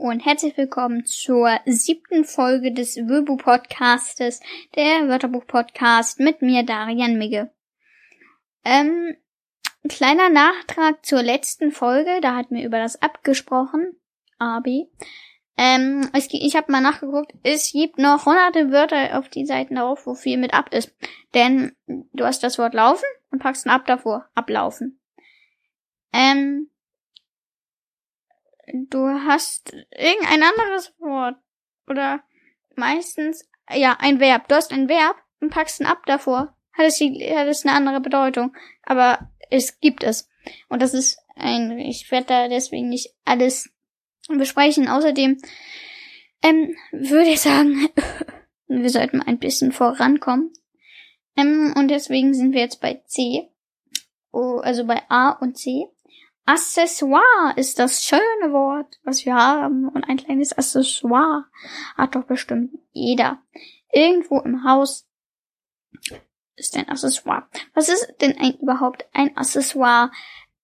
und herzlich willkommen zur siebten Folge des Wöbu Podcastes, der Wörterbuch Podcast mit mir Darian Migge. Ähm, kleiner Nachtrag zur letzten Folge, da hatten wir über das abgesprochen, AB. Ähm, es, ich habe mal nachgeguckt, es gibt noch hunderte Wörter auf die Seiten darauf, wo viel mit ab ist. Denn du hast das Wort laufen und packst ein ab davor, ablaufen. Ähm, du hast irgendein anderes Wort. Oder meistens, ja, ein Verb. Du hast ein Verb und packst ein ab davor. Hat es, hat es eine andere Bedeutung. Aber es gibt es. Und das ist ein, ich werde da deswegen nicht alles besprechen. Außerdem, ähm, würde ich sagen, wir sollten ein bisschen vorankommen. Ähm, und deswegen sind wir jetzt bei C. Oh, also bei A und C. Accessoire ist das schöne Wort, was wir haben. Und ein kleines Accessoire hat doch bestimmt jeder. Irgendwo im Haus ist ein Accessoire. Was ist denn ein, überhaupt ein Accessoire?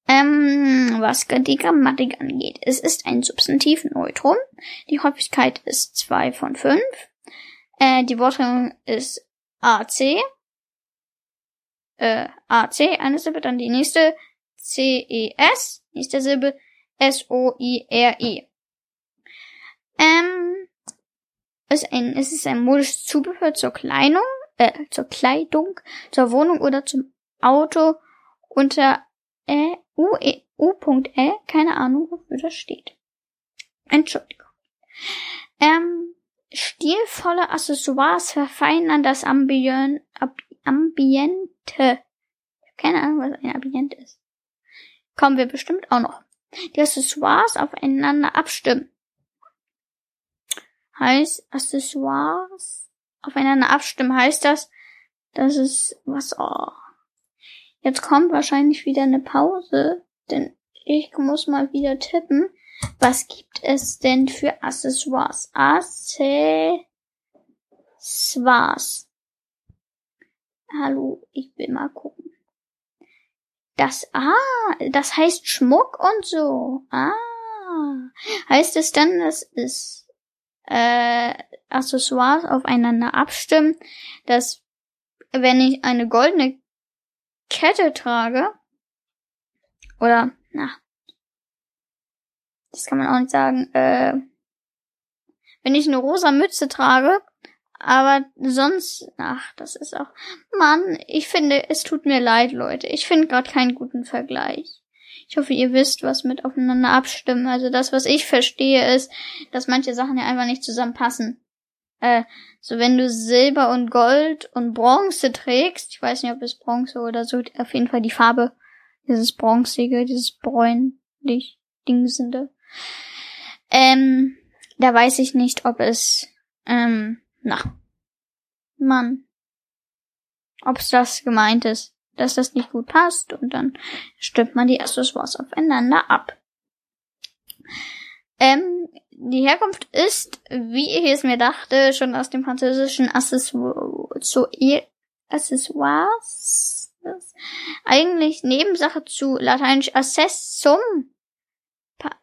Ähm, was die Grammatik angeht. Es ist ein Substantiv Neutrum. Die Häufigkeit ist zwei von fünf. Äh, die Worttrennung ist AC. Äh, AC, eine Silbe, dann die nächste C-E-S, nächste Silbe S-O-I-R-E. Ähm, ist ein, es ist ein modisches Zubehör zur Kleidung, äh, zur Kleidung, zur Wohnung oder zum Auto unter äh, U.E, keine Ahnung, wofür das steht. Entschuldigung. Ähm, stilvolle Accessoires verfeinern das Ambien, Ab, Ambiente. Keine Ahnung, was ein Ambiente ist. Kommen wir bestimmt auch noch. Die Accessoires aufeinander abstimmen. Heißt, Accessoires aufeinander abstimmen heißt das, dass es was, oh. Jetzt kommt wahrscheinlich wieder eine Pause, denn ich muss mal wieder tippen. Was gibt es denn für Accessoires? Accessoires. Hallo, ich will mal gucken. Das, ah, das heißt Schmuck und so. Ah. Heißt es dann, dass es äh, Accessoires aufeinander abstimmen, dass wenn ich eine goldene Kette trage, oder, na, das kann man auch nicht sagen, äh, wenn ich eine rosa Mütze trage, aber sonst, ach, das ist auch, Mann, ich finde, es tut mir leid, Leute. Ich finde gerade keinen guten Vergleich. Ich hoffe, ihr wisst, was mit aufeinander abstimmen. Also das, was ich verstehe, ist, dass manche Sachen ja einfach nicht zusammenpassen. Äh, so wenn du Silber und Gold und Bronze trägst, ich weiß nicht, ob es Bronze oder so, auf jeden Fall die Farbe, dieses Bronzige, dieses bräunlich Dingsende. Ähm, da weiß ich nicht, ob es, ähm, na. Mann. Ob's das gemeint ist, dass das nicht gut passt und dann stimmt man die Accessoires aufeinander ab. Ähm, die Herkunft ist, wie ich es mir dachte, schon aus dem französischen Accessoires. Eigentlich Nebensache zu lateinisch accessum.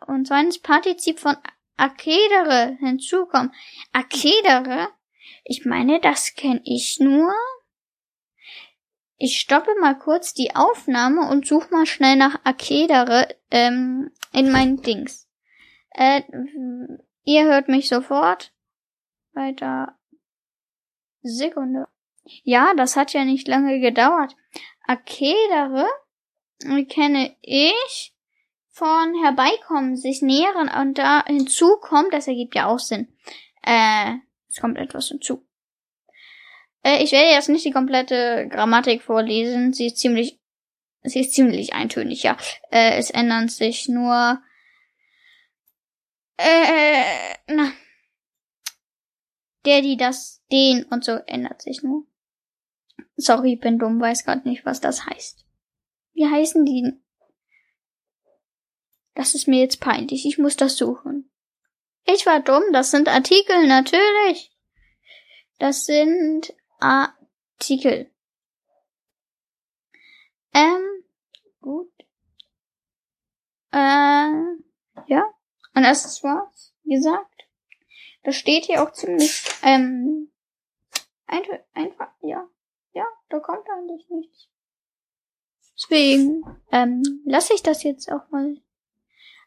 Und zwar ins Partizip von accedere hinzukommen. Accedere ich meine, das kenne ich nur. Ich stoppe mal kurz die Aufnahme und suche mal schnell nach Akedere ähm, in meinen Dings. Äh, ihr hört mich sofort. Weiter. Sekunde. Ja, das hat ja nicht lange gedauert. Akedere kenne ich von herbeikommen, sich nähern und da hinzukommt, das ergibt ja auch Sinn. Äh, es kommt etwas hinzu. Äh, ich werde jetzt nicht die komplette Grammatik vorlesen. Sie ist ziemlich, sie ist ziemlich eintönig, ja. Äh, es ändern sich nur, äh, na. Der, die, das, den und so ändert sich nur. Sorry, bin dumm, weiß gerade nicht, was das heißt. Wie heißen die? Das ist mir jetzt peinlich. Ich muss das suchen. Ich war dumm, das sind Artikel, natürlich. Das sind Artikel. Ähm, gut. Äh, ja. Und das war's. wie gesagt. Das steht hier auch ziemlich, ähm, einfach, ja, ja, da kommt eigentlich nichts. Deswegen, ähm, lasse ich das jetzt auch mal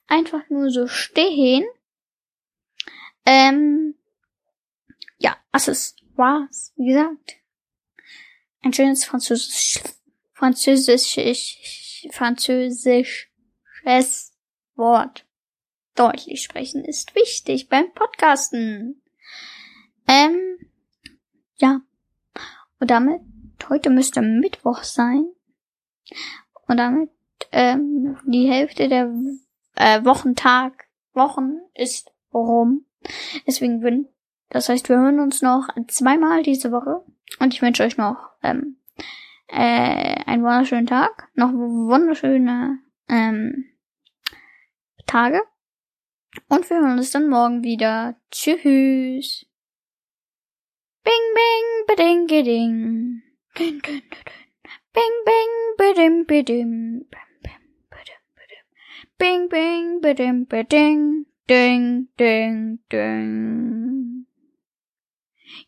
einfach nur so stehen. Ähm, ja, war's, wie gesagt. Ein schönes Französisch, Französisch, Französisches Wort. Deutlich sprechen ist wichtig beim Podcasten. Ähm, ja. Und damit, heute müsste Mittwoch sein. Und damit, ähm, die Hälfte der äh, Wochentag, Wochen ist rum. Deswegen bin, das heißt, wir hören uns noch zweimal diese Woche. Und ich wünsche euch noch ähm, äh, einen wunderschönen Tag, noch wunderschöne ähm, Tage. Und wir hören uns dann morgen wieder. Tschüss. Bing, bing, beding, geding. Ding, ding, ding. Bing, bing, bedim, bedim. Bing, bing, bedim, beding. Ding, ding, ding.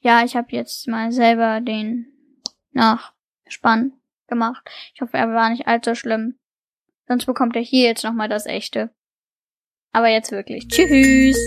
Ja, ich habe jetzt mal selber den Nachspann gemacht. Ich hoffe, er war nicht allzu schlimm. Sonst bekommt er hier jetzt nochmal das echte. Aber jetzt wirklich. Tschüss.